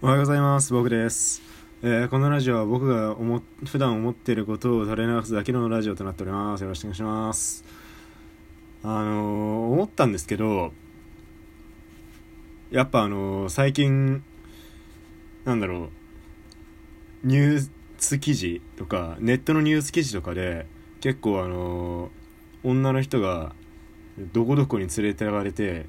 おはようございます。僕です、えーこのラジオは僕が思普段思っていることを垂れ流すだけのラジオとなっております。よろしくお願いします。あのー思ったんですけどやっぱあのー最近なんだろうニュース記事とかネットのニュース記事とかで結構あのー女の人がどこどこに連れてられて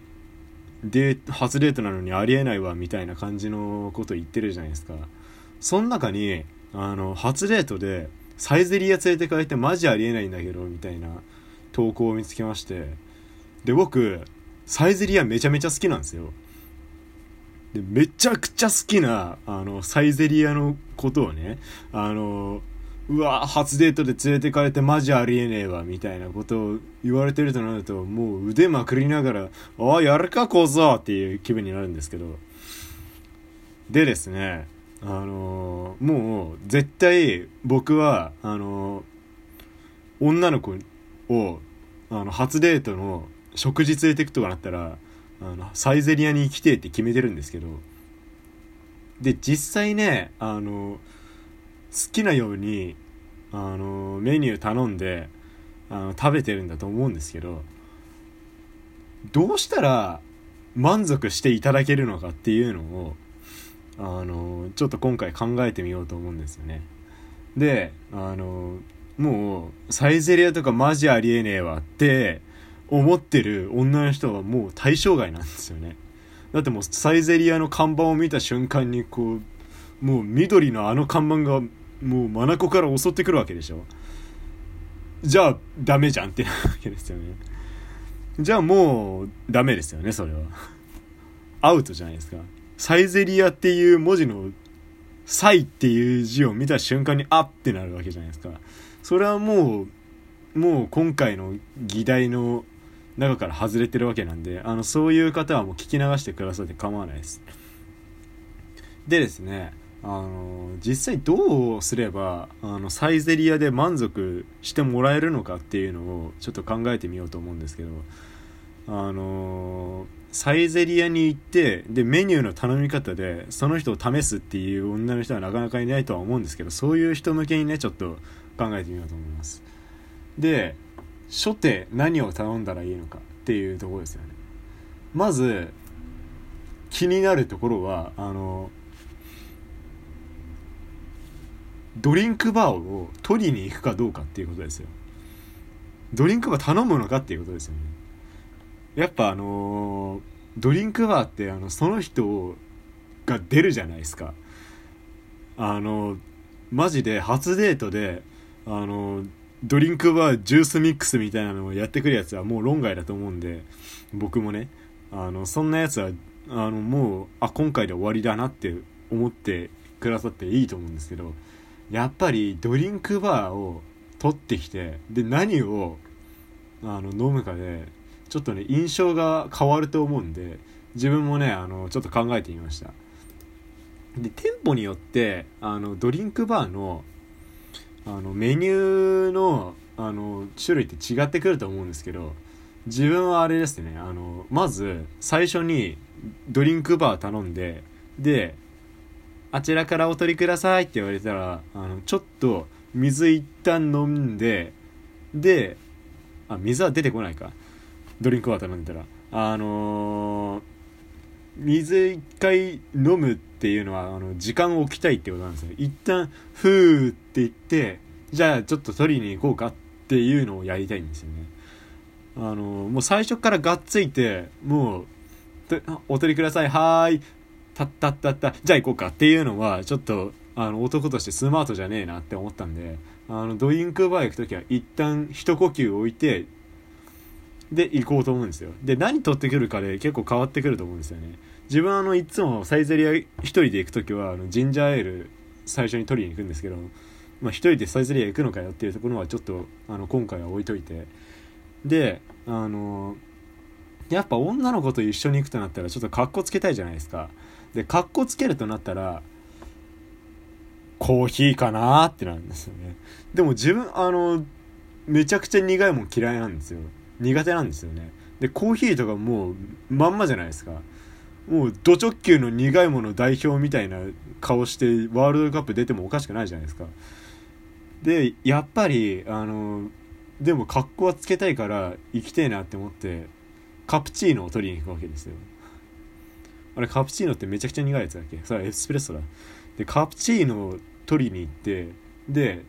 で初デートなのにありえないわみたいな感じのこと言ってるじゃないですか。その中にあの初デートでサイゼリヤ連れて帰ってマジありえないんだけどみたいな投稿を見つけまして。で僕サイゼリヤめちゃめちゃ好きなんですよ。でめちゃくちゃ好きなあのサイゼリヤのことをねあのうわ初デートで連れてかれてマジありえねえわみたいなことを言われてるとなるともう腕まくりながら「ああやるか小僧!」っていう気分になるんですけどでですねあのーもう絶対僕はあのー女の子をあの初デートの食事連れてくとかなったらあのサイゼリヤに行きてえって決めてるんですけどで実際ねあの好きなようにあのメニュー頼んであの食べてるんだと思うんですけどどうしたら満足していただけるのかっていうのをあのちょっと今回考えてみようと思うんですよね。であのもうサイゼリヤとかマジありえねえわって思ってる女の人はもう対象外なんですよね。だってもうサイゼリヤの看板を見た瞬間にこうもう緑のあの看板がもう眼から襲ってくるわけでしょ。じゃあダメじゃんってなわけですよね。じゃあもうダメですよねそれは。アウトじゃないですか。サイゼリヤっていう文字の「サイ」っていう字を見た瞬間にあってなるわけじゃないですか。それはもうもう今回の議題の中から外れてるわけなんであのそういう方はもう聞き流してくださって構わないです。でですねあの実際どうすればあのサイゼリヤで満足してもらえるのかっていうのをちょっと考えてみようと思うんですけどあのサイゼリヤに行ってでメニューの頼み方でその人を試すっていう女の人はなかなかいないとは思うんですけどそういう人向けにねちょっと考えてみようと思います。で初手何を頼んだらいいのかっていうところですよね。まず気になるところはあのドリンクバーを取りに行くかどうかっていうことですよ。ドリンクバー頼むのかっていうことですよね。やっぱあのードリンクバーってあのその人が出るじゃないですか。あのマジで初デートであのドリンクバージュースミックスみたいなのをやってくるやつはもう論外だと思うんで僕もねあのそんなやつはあのもうあ今回で終わりだなって思ってくださっていいと思うんですけどやっぱりドリンクバーを取ってきてで何をあの飲むかでちょっとね印象が変わると思うんで自分もねあのちょっと考えてみました。で店舗によってあのドリンクバーのあのメニューのあの種類って違ってくると思うんですけど自分はあれですねあのまず最初にドリンクバー頼んでであちらからお取りくださいって言われたらあのちょっと水一旦飲んでであ水は出てこないか。ドリンクバー頼んでたら。あのー水一回飲むっていうのはあの時間を置きたいってことなんですよ。一旦ふーって言ってじゃあちょっと取りに行こうかっていうのをやりたいんですよね。あのーもう最初からがっついてもうお取りくださいはーい。たったったった。じゃあ行こうか。っていうのはちょっとあの男としてスマートじゃねえなって思ったんであのドリンクバー行く時は一旦一呼吸置いてで行こうと思うんですよ。で何取ってくるかで結構変わってくると思うんですよね。自分あのいつもサイゼリヤ一人で行く時はあのジンジャーエール最初に取りに行くんですけどまあ、一人でサイゼリヤ行くのかよっていうところはちょっとあの今回は置いといて。であのやっぱ女の子と一緒に行くとなったらちょっとカッコつけたいじゃないですか。でカッコつけるとなったらコーヒーかなってなるんですよね。でも自分あのめちゃくちゃ苦いもん嫌いなんですよ。苦手なんですよね。でコーヒーとかもうまんまじゃないですか。もうド直球の苦いもの代表みたいな顔してワールドカップ出てもおかしくないじゃないですか。でやっぱりあのでも格好はつけたいから行きたいなって思ってカプチーノを取りに行くわけですよ。あれカプチーノってめちゃくちゃ苦いやつだっけ。それエスプレッソだ。でカプチーノを取りに行ってで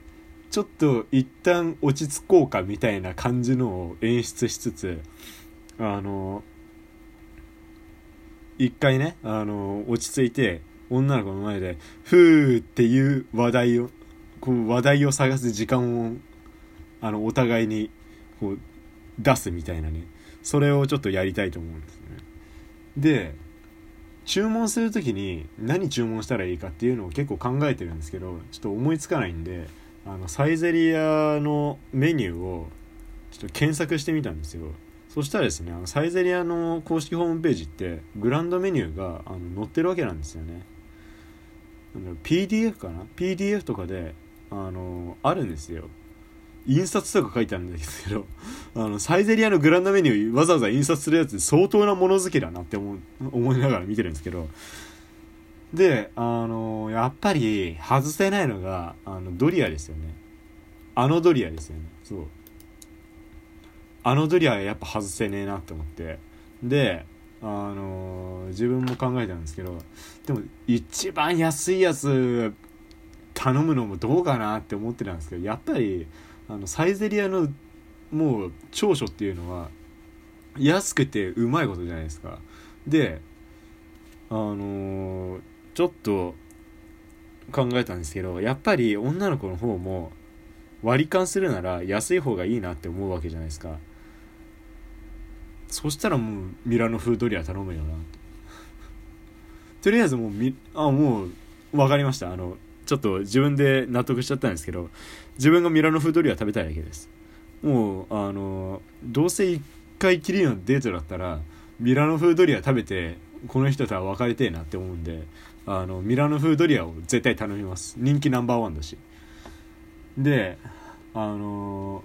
ちょっと一旦落ち着こうかみたいな感じのを演出しつつあの一回ねあの落ち着いて女の子の前で「ふー」っていう話題をこう話題を探す時間をあのお互いにこう出すみたいなね。それをちょっとやりたいと思うんですね。で注文する時に何注文したらいいかっていうのを結構考えてるんですけどちょっと思いつかないんであのサイゼリアのメニューをちょっと検索してみたんですよ。そしたらですねあのサイゼリアの公式ホームページってグランドメニューがあの載ってるわけなんですよね。PDF かな？PDF とかであのあるんですよ。印刷とか書いてあるんですけど あのサイゼリアのグランドメニューわざわざ印刷するやつ相当なもの好きだなって思 思いながら見てるんですけどであのやっぱり外せないのがあのドリアですよね。あのドリアですよね。そう。あのドリアやっぱ外せねえなって思って。であの自分も考えたんですけどでも一番安いやつ頼むのもどうかなって思ってたんですけどやっぱりあのサイゼリアのもう長所っていうのは安くてうまいことじゃないですか。であのー、ちょっと考えたんですけどやっぱり女の子の方も割り勘するなら安い方がいいなって思うわけじゃないですか。そしたらもうミラノ風ドリア頼むよなとりあえずもうみあもう分かりました。あのちょっと自分で納得しちゃったんですけど自分がミラノ風ドリア食べたいだけです。もうあのどうせ1回きりのデートだったらミラノ風ドリア食べてこの人とは別れてえなって思うんであのミラノ風ドリアを絶対頼みます。人気ナンバーワンだし。であの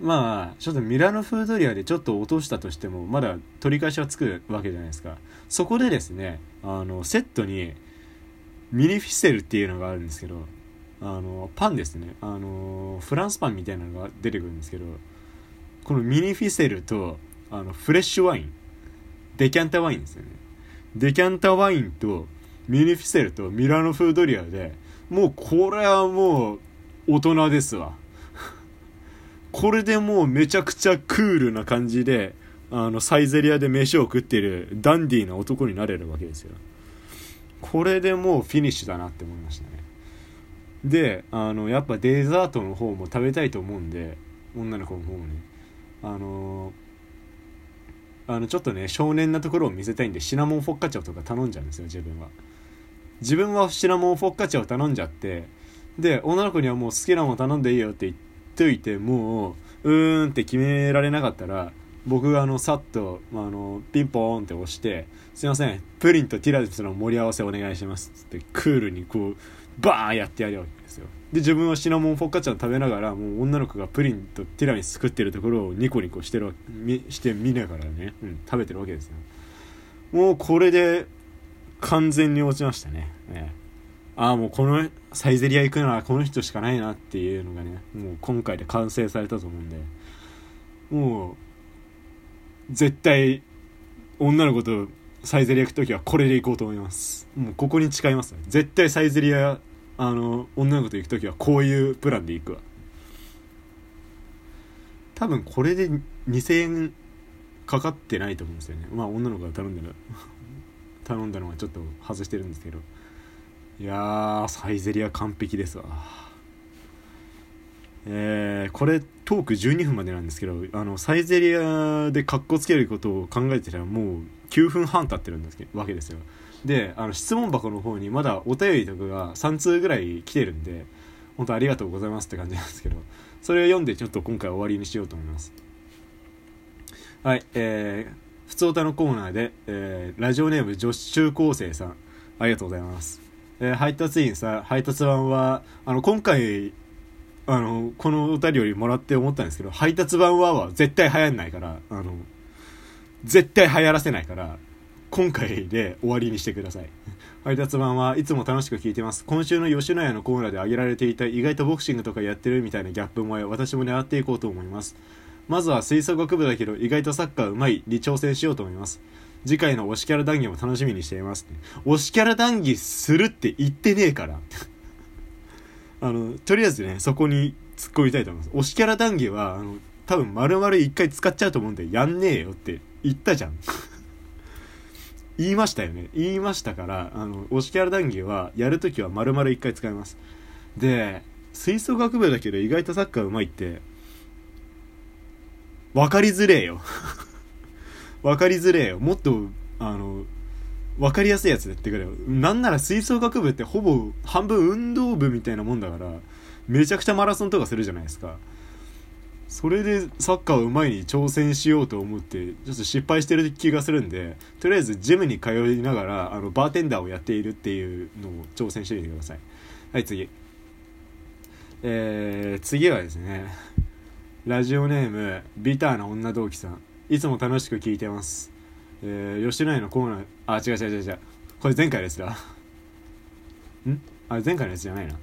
まあちょっとミラノ風ドリアでちょっと落としたとしてもまだ取り返しはつくわけじゃないですか。そこでですねあのセットにミニフィセルっていうのがあるんですけどあのパンですね。あのフランスパンみたいなのが出てくるんですけどこのミニフィセルとあのフレッシュワイン。デキャンタワインですよね。デキャンタワインとミニフィセルとミラノ風ドリアでもうこれはもう大人ですわ。これでもうめちゃくちゃクールな感じであのサイゼリアで飯を食ってるダンディーな男になれるわけですよ。これでもうフィニッシュだなって思いましたね。であのやっぱデザートの方も食べたいと思うんで女の子の方もね。あのあのちょっとね少年なところを見せたいんでシナモンフォッカチャオとか頼んじゃうんですよ自分は。自分はシナモンフォッカチャオ頼んじゃってで女の子にはもう好きなもの頼んでいいよって言っといてもううーんって決められなかったら僕があのさっと、まあ、あのピンポーンって押して「すいませんプリンとティラミスの盛り合わせお願いします」ってクールにこうバーンやってやるわけですよ。で自分はシナモンフォッカチャ食べながらもう女の子がプリンとティラミス作ってるところをニコニコしてるして見ながらね、うん、食べてるわけですよ。もうこれで完全に落ちましたね。ねああもうこのサイゼリア行くならこの人しかないなっていうのがねもう今回で完成されたと思うんで。もう絶対女の子とサイゼリア行く時はこれで行こうと思います。もうここに誓いますね。絶対サイゼリアあの女の子と行く時はこういうプランで行くわ。多分これで2000円かかってないと思うんですよね。まあ女の子が頼んだの 頼んだのはちょっと外してるんですけど。いやーサイゼリア完璧ですわ。えー、これトーク12分までなんですけどあのサイゼリアでカッコつけることを考えてたらもう9分半経ってるんですけわけですよ。であの質問箱の方にまだお便りとかが3通ぐらい来てるんで本当ありがとうございますって感じなんですけどそれを読んでちょっと今回終わりにしようと思います。はいえー、ふつおたのコーナーで、えー、ラジオネーム女子中高生さんありがとうございます。えー、配達員さん配達版はあの今回あのこのお便りよりもらって思ったんですけど配達版はは絶対流行んないからあの絶対流行らせないから今回で終わりにしてください。配達版はいつも楽しく聞いてます。今週の吉野家のコーナーで挙げられていた意外とボクシングとかやってるみたいなギャップ萌え私も狙っていこうと思います。まずは吹奏楽部だけど意外とサッカーうまいに挑戦しようと思います。次回の推しキャラ談義も楽しみにしています。推しキャラ談義するって言ってねえから。あのとりあえずねそこに突っ込みたいと思います。推しキャラ談義はあの多分丸々一回使っちゃうと思うんでやんねえよって言ったじゃん。言いましたよね。言いましたからあの推しキャラ談義はやるときは丸々一回使います。で吹奏楽部だけど意外とサッカーうまいって分かりづれえよ。分かりづれえよ。もっとあの分かりやすいやつやってくれよ。なんなら吹奏楽部ってほぼ半分運動部みたいなもんだからめちゃくちゃマラソンとかするじゃないですか。それでサッカーをうまいに挑戦しようと思ってちょっと失敗してる気がするんでとりあえずジムに通いながらあのバーテンダーをやっているっていうのを挑戦してみてください。はい次。えー、次はですねラジオネームビターな女同期さん。いつも楽しく聞いてます。えー、吉野家のコーナーあ違う違う違う違うこれ前回ですだん？あれ前回のやつじゃないな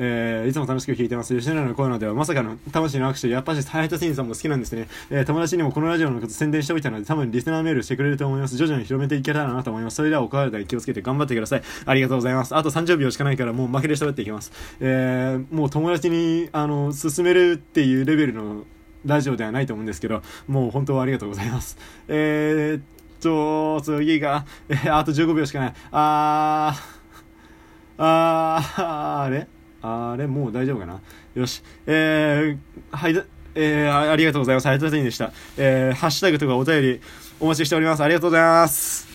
えー、いつも楽しく聞いてます。吉野家のコーナーではまさかの魂の握手、やっぱしハヤトシンさんも好きなんですね。えー、友達にもこのラジオのこと宣伝しておいたので、多分リスナーメールしてくれると思います。徐々に広めていけたらなと思います。それではお体に気をつけて頑張ってください。ありがとうございます。あと30秒しかないからもう負けで喋っていきます。えー、もう友達に、あの、進めるっていうレベルのラジオではないと思うんですけど、もう本当はありがとうございます。えー、っと、次が、えー、あと15秒しかない。あー、あー、あれ？あれ、もう大丈夫かな？よし。えー、はい、えー、ありがとうございます。ありがとうございました。えー、ハッシュタグとかお便りお待ちしております。ありがとうございます。